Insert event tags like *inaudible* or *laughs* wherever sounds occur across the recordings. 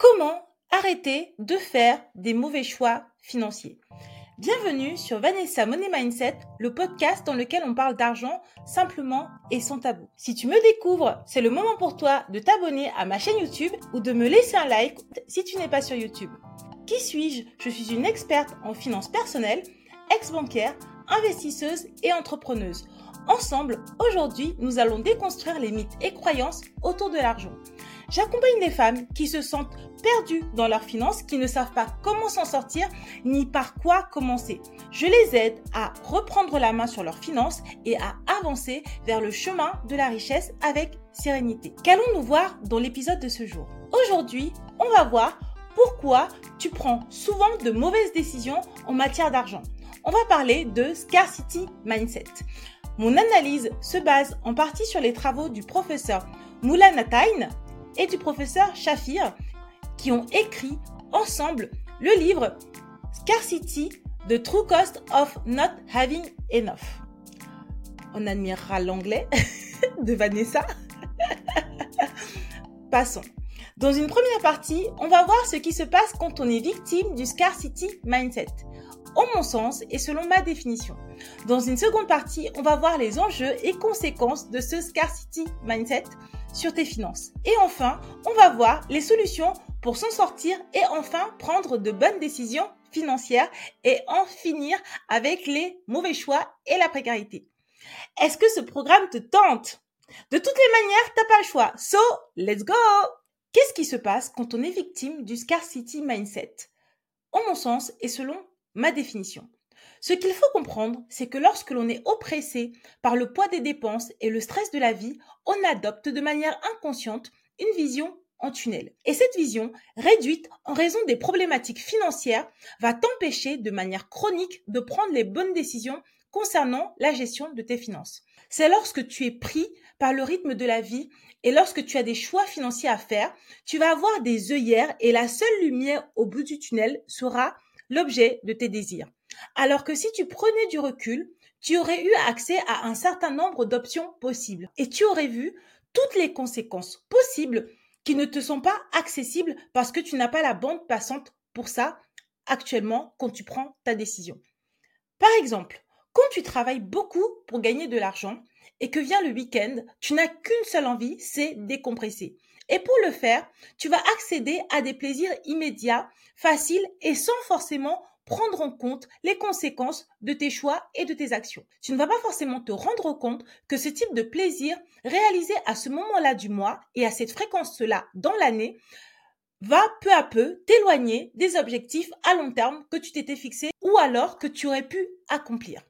Comment arrêter de faire des mauvais choix financiers? Bienvenue sur Vanessa Money Mindset, le podcast dans lequel on parle d'argent simplement et sans tabou. Si tu me découvres, c'est le moment pour toi de t'abonner à ma chaîne YouTube ou de me laisser un like si tu n'es pas sur YouTube. Qui suis-je? Je suis une experte en finances personnelles, ex-bancaire, investisseuse et entrepreneuse. Ensemble, aujourd'hui, nous allons déconstruire les mythes et croyances autour de l'argent. J'accompagne les femmes qui se sentent perdues dans leurs finances, qui ne savent pas comment s'en sortir ni par quoi commencer. Je les aide à reprendre la main sur leurs finances et à avancer vers le chemin de la richesse avec sérénité. Qu'allons-nous voir dans l'épisode de ce jour? Aujourd'hui, on va voir pourquoi tu prends souvent de mauvaises décisions en matière d'argent. On va parler de scarcity mindset. Mon analyse se base en partie sur les travaux du professeur Moulanatain et du professeur Shafir qui ont écrit ensemble le livre Scarcity, The True Cost of Not Having Enough. On admirera l'anglais *laughs* de Vanessa. *laughs* Passons. Dans une première partie, on va voir ce qui se passe quand on est victime du scarcity mindset, en mon sens et selon ma définition. Dans une seconde partie, on va voir les enjeux et conséquences de ce scarcity mindset sur tes finances. Et enfin, on va voir les solutions pour s'en sortir et enfin prendre de bonnes décisions financières et en finir avec les mauvais choix et la précarité. Est-ce que ce programme te tente? De toutes les manières, t'as pas le choix. So, let's go Qu'est-ce qui se passe quand on est victime du scarcity mindset? En mon sens et selon ma définition. Ce qu'il faut comprendre, c'est que lorsque l'on est oppressé par le poids des dépenses et le stress de la vie, on adopte de manière inconsciente une vision en tunnel. Et cette vision, réduite en raison des problématiques financières, va t'empêcher de manière chronique de prendre les bonnes décisions concernant la gestion de tes finances. C'est lorsque tu es pris par le rythme de la vie et lorsque tu as des choix financiers à faire, tu vas avoir des œillères et la seule lumière au bout du tunnel sera l'objet de tes désirs. Alors que si tu prenais du recul, tu aurais eu accès à un certain nombre d'options possibles et tu aurais vu toutes les conséquences possibles qui ne te sont pas accessibles parce que tu n'as pas la bande passante pour ça actuellement quand tu prends ta décision. Par exemple, quand tu travailles beaucoup pour gagner de l'argent et que vient le week-end, tu n'as qu'une seule envie, c'est décompresser. Et pour le faire, tu vas accéder à des plaisirs immédiats, faciles et sans forcément prendre en compte les conséquences de tes choix et de tes actions. Tu ne vas pas forcément te rendre compte que ce type de plaisir réalisé à ce moment-là du mois et à cette fréquence-là dans l'année va peu à peu t'éloigner des objectifs à long terme que tu t'étais fixé ou alors que tu aurais pu accomplir.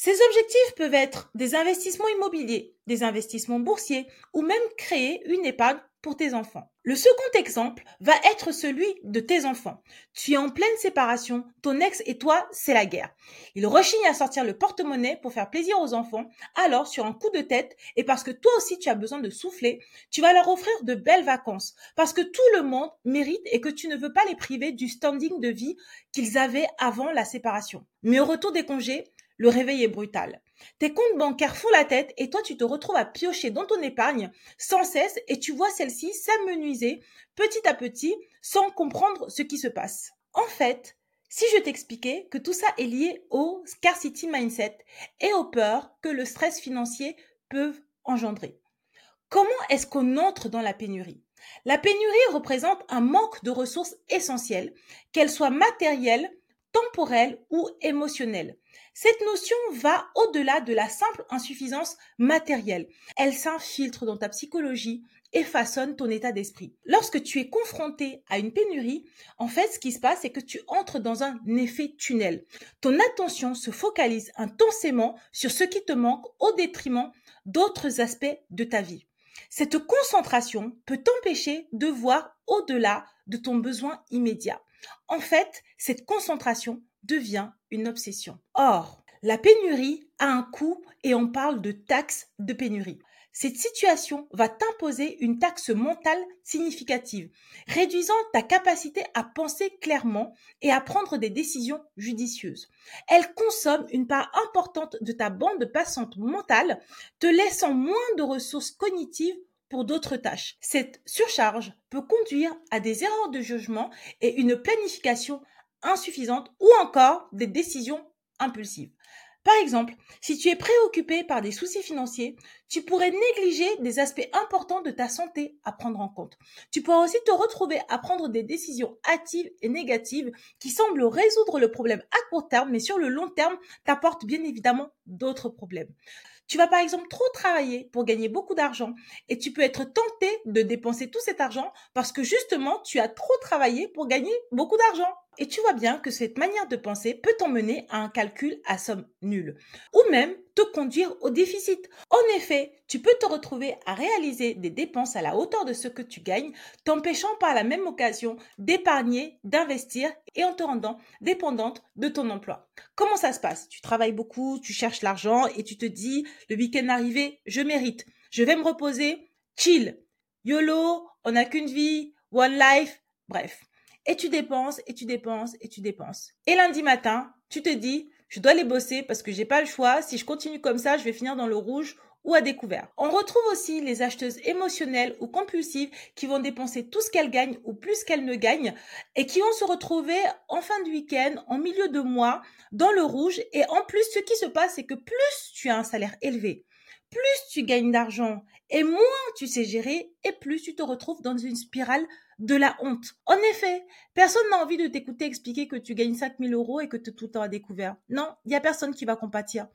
Ces objectifs peuvent être des investissements immobiliers, des investissements boursiers ou même créer une épargne pour tes enfants. Le second exemple va être celui de tes enfants. Tu es en pleine séparation, ton ex et toi, c'est la guerre. Il rechigne à sortir le porte-monnaie pour faire plaisir aux enfants, alors sur un coup de tête, et parce que toi aussi tu as besoin de souffler, tu vas leur offrir de belles vacances, parce que tout le monde mérite et que tu ne veux pas les priver du standing de vie qu'ils avaient avant la séparation. Mais au retour des congés, le réveil est brutal. Tes comptes bancaires font la tête et toi tu te retrouves à piocher dans ton épargne sans cesse et tu vois celle-ci s'amenuiser petit à petit sans comprendre ce qui se passe. En fait, si je t'expliquais que tout ça est lié au scarcity mindset et aux peurs que le stress financier peut engendrer. Comment est-ce qu'on entre dans la pénurie? La pénurie représente un manque de ressources essentielles, qu'elles soient matérielles, temporelles ou émotionnelles. Cette notion va au-delà de la simple insuffisance matérielle. Elle s'infiltre dans ta psychologie et façonne ton état d'esprit. Lorsque tu es confronté à une pénurie, en fait, ce qui se passe, c'est que tu entres dans un effet tunnel. Ton attention se focalise intensément sur ce qui te manque au détriment d'autres aspects de ta vie. Cette concentration peut t'empêcher de voir au-delà de ton besoin immédiat. En fait, cette concentration devient une obsession. Or, la pénurie a un coût et on parle de taxe de pénurie. Cette situation va t'imposer une taxe mentale significative, réduisant ta capacité à penser clairement et à prendre des décisions judicieuses. Elle consomme une part importante de ta bande passante mentale, te laissant moins de ressources cognitives pour d'autres tâches. Cette surcharge peut conduire à des erreurs de jugement et une planification insuffisante ou encore des décisions impulsives. Par exemple, si tu es préoccupé par des soucis financiers, tu pourrais négliger des aspects importants de ta santé à prendre en compte. Tu pourrais aussi te retrouver à prendre des décisions hâtives et négatives qui semblent résoudre le problème à court terme, mais sur le long terme, t'apportent bien évidemment d'autres problèmes. Tu vas par exemple trop travailler pour gagner beaucoup d'argent et tu peux être tenté de dépenser tout cet argent parce que justement tu as trop travaillé pour gagner beaucoup d'argent. Et tu vois bien que cette manière de penser peut t'emmener à un calcul à somme nulle. Ou même te conduire au déficit. En effet, tu peux te retrouver à réaliser des dépenses à la hauteur de ce que tu gagnes, t'empêchant par la même occasion d'épargner, d'investir et en te rendant dépendante de ton emploi. Comment ça se passe? Tu travailles beaucoup, tu cherches l'argent et tu te dis, le week-end arrivé, je mérite, je vais me reposer, chill, YOLO, on n'a qu'une vie, one life, bref. Et tu dépenses, et tu dépenses, et tu dépenses. Et lundi matin, tu te dis, je dois les bosser parce que j'ai pas le choix. Si je continue comme ça, je vais finir dans le rouge ou à découvert. On retrouve aussi les acheteuses émotionnelles ou compulsives qui vont dépenser tout ce qu'elles gagnent ou plus qu'elles ne gagnent et qui vont se retrouver en fin de week-end, en milieu de mois, dans le rouge. Et en plus, ce qui se passe, c'est que plus tu as un salaire élevé, plus tu gagnes d'argent et moins tu sais gérer et plus tu te retrouves dans une spirale de la honte. En effet, personne n'a envie de t'écouter expliquer que tu gagnes 5000 euros et que tu tout le temps à découvert. Non, il y a personne qui va compatir.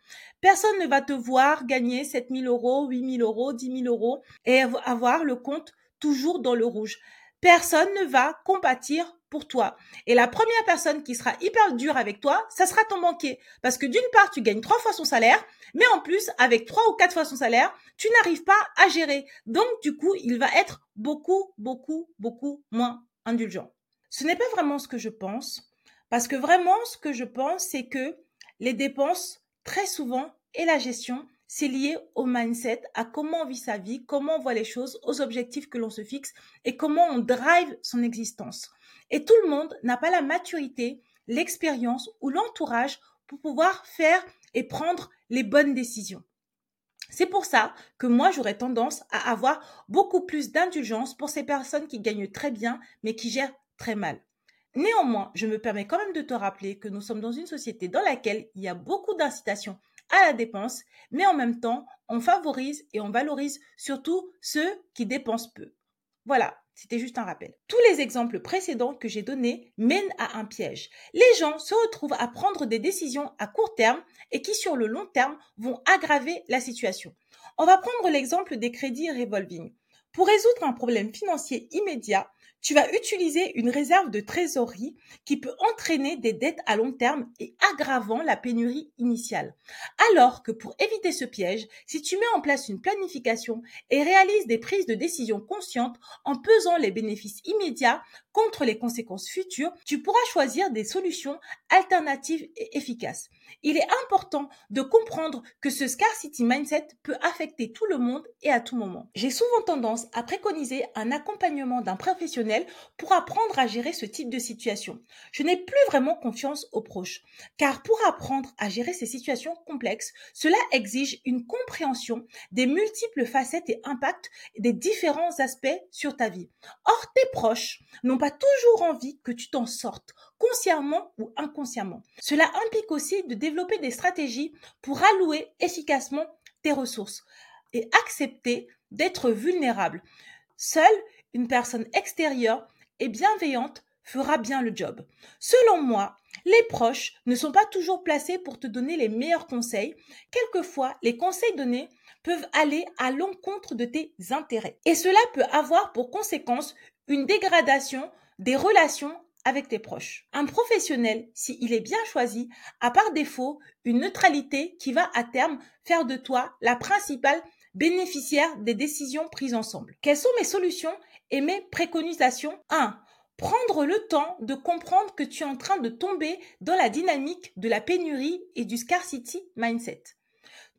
Personne ne va te voir gagner 7000 euros, 8000 euros, 10 000 euros et avoir le compte toujours dans le rouge. Personne ne va compatir pour toi. Et la première personne qui sera hyper dure avec toi, ça sera ton banquier. Parce que d'une part, tu gagnes trois fois son salaire, mais en plus, avec trois ou quatre fois son salaire, tu n'arrives pas à gérer. Donc, du coup, il va être beaucoup, beaucoup, beaucoup moins indulgent. Ce n'est pas vraiment ce que je pense. Parce que vraiment, ce que je pense, c'est que les dépenses, très souvent, et la gestion, c'est lié au mindset, à comment on vit sa vie, comment on voit les choses, aux objectifs que l'on se fixe et comment on drive son existence. Et tout le monde n'a pas la maturité, l'expérience ou l'entourage pour pouvoir faire et prendre les bonnes décisions. C'est pour ça que moi, j'aurais tendance à avoir beaucoup plus d'indulgence pour ces personnes qui gagnent très bien, mais qui gèrent très mal. Néanmoins, je me permets quand même de te rappeler que nous sommes dans une société dans laquelle il y a beaucoup d'incitations à la dépense, mais en même temps, on favorise et on valorise surtout ceux qui dépensent peu. Voilà, c'était juste un rappel. Tous les exemples précédents que j'ai donnés mènent à un piège. Les gens se retrouvent à prendre des décisions à court terme et qui sur le long terme vont aggraver la situation. On va prendre l'exemple des crédits revolving. Pour résoudre un problème financier immédiat, tu vas utiliser une réserve de trésorerie qui peut entraîner des dettes à long terme et aggravant la pénurie initiale. Alors que pour éviter ce piège, si tu mets en place une planification et réalises des prises de décision conscientes en pesant les bénéfices immédiats contre les conséquences futures, tu pourras choisir des solutions alternatives et efficaces. Il est important de comprendre que ce scarcity mindset peut affecter tout le monde et à tout moment. J'ai souvent tendance à préconiser un accompagnement d'un professionnel pour apprendre à gérer ce type de situation. Je n'ai plus vraiment confiance aux proches, car pour apprendre à gérer ces situations complexes, cela exige une compréhension des multiples facettes et impacts des différents aspects sur ta vie. Or, tes proches n'ont pas toujours envie que tu t'en sortes consciemment ou inconsciemment. Cela implique aussi de développer des stratégies pour allouer efficacement tes ressources et accepter d'être vulnérable. Seule une personne extérieure et bienveillante fera bien le job. Selon moi, les proches ne sont pas toujours placés pour te donner les meilleurs conseils. Quelquefois, les conseils donnés peuvent aller à l'encontre de tes intérêts. Et cela peut avoir pour conséquence une dégradation des relations avec tes proches. Un professionnel, s'il est bien choisi, a par défaut une neutralité qui va à terme faire de toi la principale bénéficiaire des décisions prises ensemble. Quelles sont mes solutions et mes préconisations? 1. Prendre le temps de comprendre que tu es en train de tomber dans la dynamique de la pénurie et du scarcity mindset.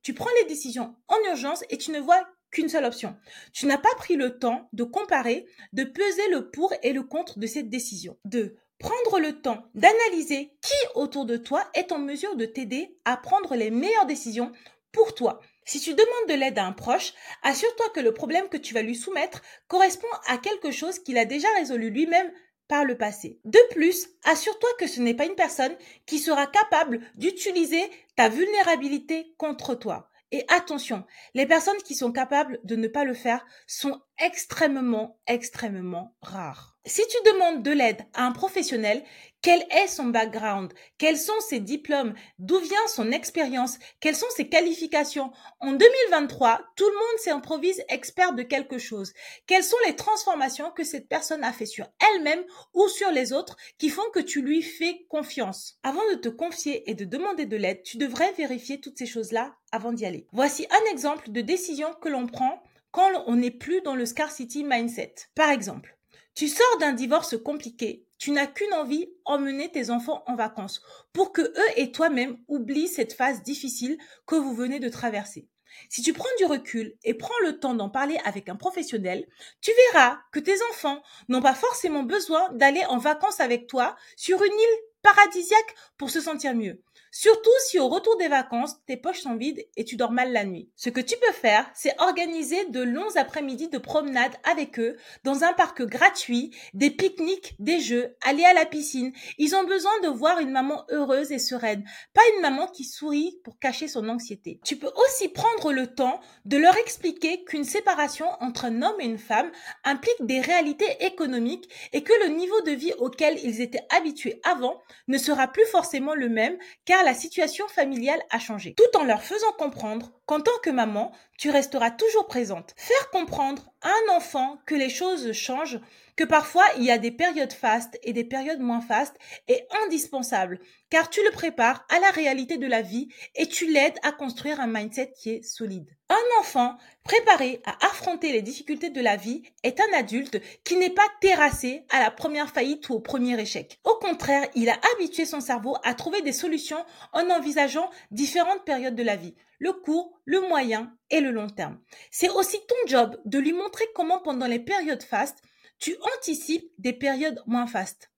Tu prends les décisions en urgence et tu ne vois qu'une seule option. Tu n'as pas pris le temps de comparer, de peser le pour et le contre de cette décision. 2. Prendre le temps d'analyser qui autour de toi est en mesure de t'aider à prendre les meilleures décisions pour toi. Si tu demandes de l'aide à un proche, assure-toi que le problème que tu vas lui soumettre correspond à quelque chose qu'il a déjà résolu lui-même par le passé. De plus, assure-toi que ce n'est pas une personne qui sera capable d'utiliser ta vulnérabilité contre toi. Et attention, les personnes qui sont capables de ne pas le faire sont extrêmement, extrêmement rares. Si tu demandes de l'aide à un professionnel, quel est son background? Quels sont ses diplômes? D'où vient son expérience? Quelles sont ses qualifications? En 2023, tout le monde s'improvise expert de quelque chose. Quelles sont les transformations que cette personne a fait sur elle-même ou sur les autres qui font que tu lui fais confiance? Avant de te confier et de demander de l'aide, tu devrais vérifier toutes ces choses-là avant d'y aller. Voici un exemple de décision que l'on prend quand on n'est plus dans le scarcity mindset. Par exemple, tu sors d'un divorce compliqué, tu n'as qu'une envie, emmener tes enfants en vacances, pour que eux et toi-même oublient cette phase difficile que vous venez de traverser. Si tu prends du recul et prends le temps d'en parler avec un professionnel, tu verras que tes enfants n'ont pas forcément besoin d'aller en vacances avec toi sur une île paradisiaque pour se sentir mieux. Surtout si au retour des vacances, tes poches sont vides et tu dors mal la nuit. Ce que tu peux faire, c'est organiser de longs après-midi de promenade avec eux dans un parc gratuit, des pique-niques, des jeux, aller à la piscine. Ils ont besoin de voir une maman heureuse et sereine, pas une maman qui sourit pour cacher son anxiété. Tu peux aussi prendre le temps de leur expliquer qu'une séparation entre un homme et une femme implique des réalités économiques et que le niveau de vie auquel ils étaient habitués avant ne sera plus forcément le même car la situation familiale a changé, tout en leur faisant comprendre qu'en tant que maman, tu resteras toujours présente. Faire comprendre à un enfant que les choses changent, que parfois il y a des périodes fastes et des périodes moins fastes est indispensable, car tu le prépares à la réalité de la vie et tu l'aides à construire un mindset qui est solide. Un enfant préparé à affronter les difficultés de la vie est un adulte qui n'est pas terrassé à la première faillite ou au premier échec. Au contraire, il a habitué son cerveau à trouver des solutions en envisageant différentes périodes de la vie le court, le moyen et le long terme. C'est aussi ton job de lui montrer comment pendant les périodes fastes, tu anticipes des périodes moins fastes.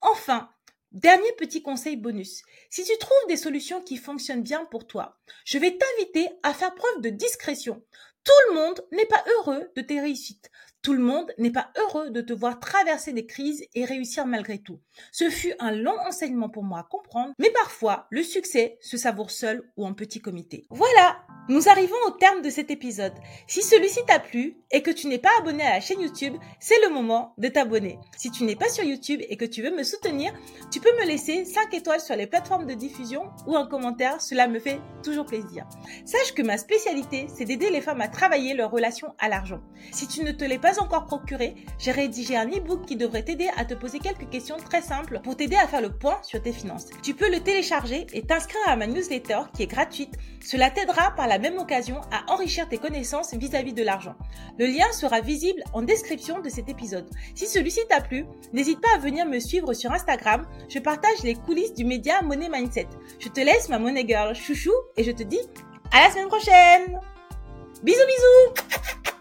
Enfin, Dernier petit conseil bonus. Si tu trouves des solutions qui fonctionnent bien pour toi, je vais t'inviter à faire preuve de discrétion. Tout le monde n'est pas heureux de tes réussites. Tout le monde n'est pas heureux de te voir traverser des crises et réussir malgré tout. Ce fut un long enseignement pour moi à comprendre, mais parfois le succès se savoure seul ou en petit comité. Voilà, nous arrivons au terme de cet épisode. Si celui-ci t'a plu et que tu n'es pas abonné à la chaîne YouTube, c'est le moment de t'abonner. Si tu n'es pas sur YouTube et que tu veux me soutenir, tu peux me laisser 5 étoiles sur les plateformes de diffusion ou un commentaire, cela me fait toujours plaisir. Sache que ma spécialité, c'est d'aider les femmes à travailler leur relation à l'argent. Si tu ne te l'es pas encore procuré, j'ai rédigé un e-book qui devrait t'aider à te poser quelques questions très simples pour t'aider à faire le point sur tes finances. Tu peux le télécharger et t'inscrire à ma newsletter qui est gratuite. Cela t'aidera par la même occasion à enrichir tes connaissances vis-à-vis de l'argent. Le lien sera visible en description de cet épisode. Si celui-ci t'a plu, n'hésite pas à venir me suivre sur Instagram. Je partage les coulisses du média Money Mindset. Je te laisse ma money girl chouchou et je te dis à la semaine prochaine. Bisous bisous